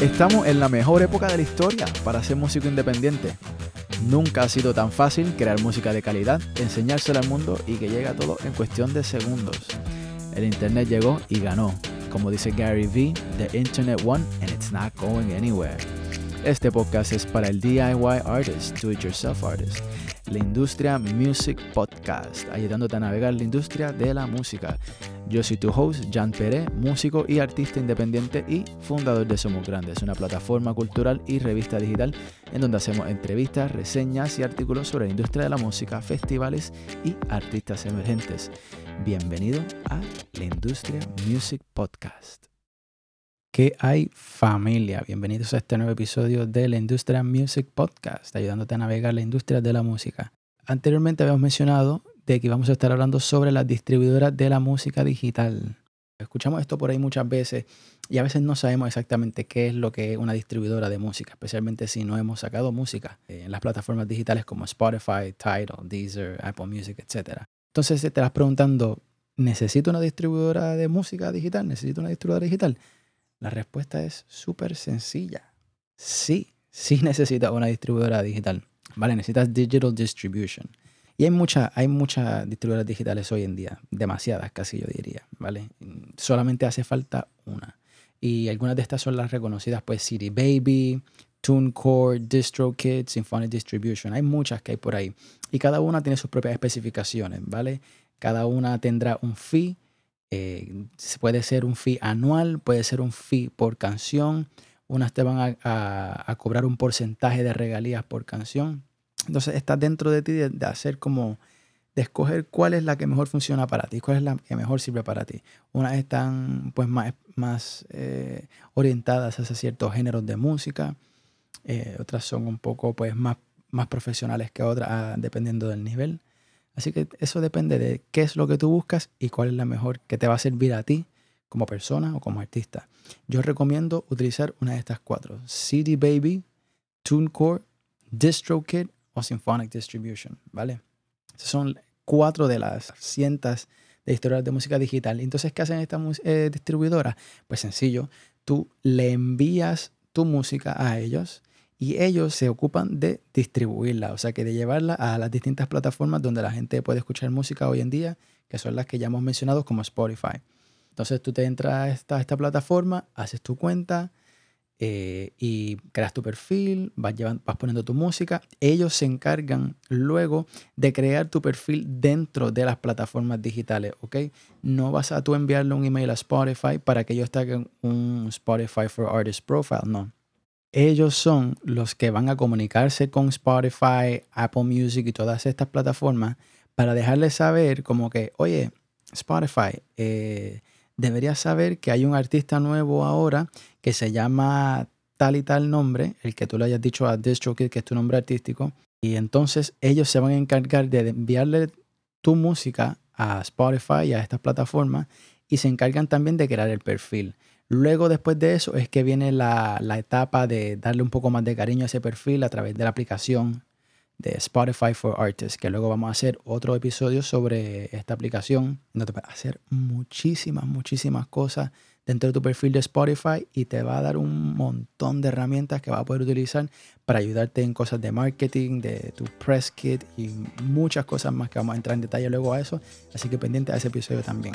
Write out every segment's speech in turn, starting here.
Estamos en la mejor época de la historia para ser músico independiente. Nunca ha sido tan fácil crear música de calidad, enseñársela al mundo y que llegue a todo en cuestión de segundos. El internet llegó y ganó. Como dice Gary Vee, the internet won and it's not going anywhere. Este podcast es para el DIY artist, do it yourself artist, la industria music podcast, ayudándote a navegar la industria de la música. Yo soy tu host, Jan Pérez, músico y artista independiente y fundador de Somos Grandes, una plataforma cultural y revista digital en donde hacemos entrevistas, reseñas y artículos sobre la industria de la música, festivales y artistas emergentes. Bienvenido a la Industria Music Podcast. ¿Qué hay familia? Bienvenidos a este nuevo episodio de la Industria Music Podcast, ayudándote a navegar la industria de la música. Anteriormente habíamos mencionado de que vamos a estar hablando sobre las distribuidoras de la música digital. Escuchamos esto por ahí muchas veces y a veces no sabemos exactamente qué es lo que es una distribuidora de música, especialmente si no hemos sacado música en las plataformas digitales como Spotify, Tidal, Deezer, Apple Music, etc. Entonces te estás preguntando, ¿necesito una distribuidora de música digital? ¿Necesito una distribuidora digital? La respuesta es súper sencilla. Sí, sí necesitas una distribuidora digital. Vale, necesitas digital distribution. Y hay, mucha, hay muchas distribuidoras digitales hoy en día, demasiadas casi yo diría, ¿vale? Solamente hace falta una. Y algunas de estas son las reconocidas, pues CD Baby, TuneCore, DistroKid, Symphonic Distribution. Hay muchas que hay por ahí. Y cada una tiene sus propias especificaciones, ¿vale? Cada una tendrá un fee eh, puede ser un fee anual, puede ser un fee por canción. Unas te van a, cobrar un porcentaje de regalías por canción. Entonces está dentro de ti de, hacer como, de escoger cuál es la que mejor funciona para ti, cuál es la que mejor sirve para ti. Unas están pues más, más eh, orientadas hacia ciertos géneros de música, eh, otras son un poco pues más, más profesionales que otras, ah, dependiendo del nivel. Así que eso depende de qué es lo que tú buscas y cuál es la mejor que te va a servir a ti como persona o como artista. Yo recomiendo utilizar una de estas cuatro: CD Baby, TuneCore, DistroKid o Symphonic Distribution, ¿vale? Son cuatro de las cientos de historias de música digital. Entonces, ¿qué hacen estas eh, distribuidoras? Pues sencillo, tú le envías tu música a ellos y ellos se ocupan de distribuirla, o sea que de llevarla a las distintas plataformas donde la gente puede escuchar música hoy en día, que son las que ya hemos mencionado como Spotify. Entonces tú te entras a esta, esta plataforma, haces tu cuenta eh, y creas tu perfil, vas, vas poniendo tu música. Ellos se encargan luego de crear tu perfil dentro de las plataformas digitales. No vas a tú enviarle un email a Spotify para que ellos tengan un Spotify for Artist Profile, no ellos son los que van a comunicarse con Spotify, Apple Music y todas estas plataformas para dejarles saber como que, oye, Spotify, eh, deberías saber que hay un artista nuevo ahora que se llama tal y tal nombre, el que tú le hayas dicho a DistroKid que es tu nombre artístico, y entonces ellos se van a encargar de enviarle tu música a Spotify y a estas plataformas y se encargan también de crear el perfil. Luego, después de eso, es que viene la, etapa de darle un poco más de cariño a ese perfil a través de la aplicación de Spotify for Artists, que luego vamos a hacer otro episodio sobre esta aplicación, donde te va a hacer muchísimas, muchísimas cosas dentro de tu perfil de Spotify y te va a dar un montón de herramientas que vas a poder utilizar para ayudarte en cosas de marketing, de tu press kit y muchas cosas más que vamos a entrar en detalle luego a eso. Así que pendiente a ese episodio también.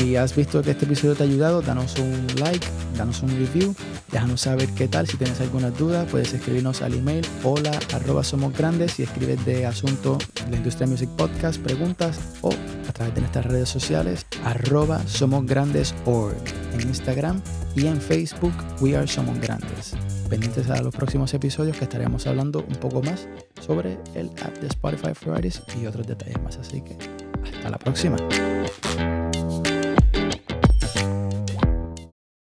Si has visto que este episodio te ha ayudado, danos un like, danos un review, déjanos saber qué tal. Si tienes alguna duda, puedes escribirnos al email hola arroba somos grandes si escribes de asunto la industria music podcast, preguntas o a través de nuestras redes sociales arroba somos grandes org en Instagram y en Facebook We Are Somos Grandes. Pendientes a los próximos episodios que estaremos hablando un poco más sobre el app de Spotify for Artists y otros detalles más. Así que hasta la próxima.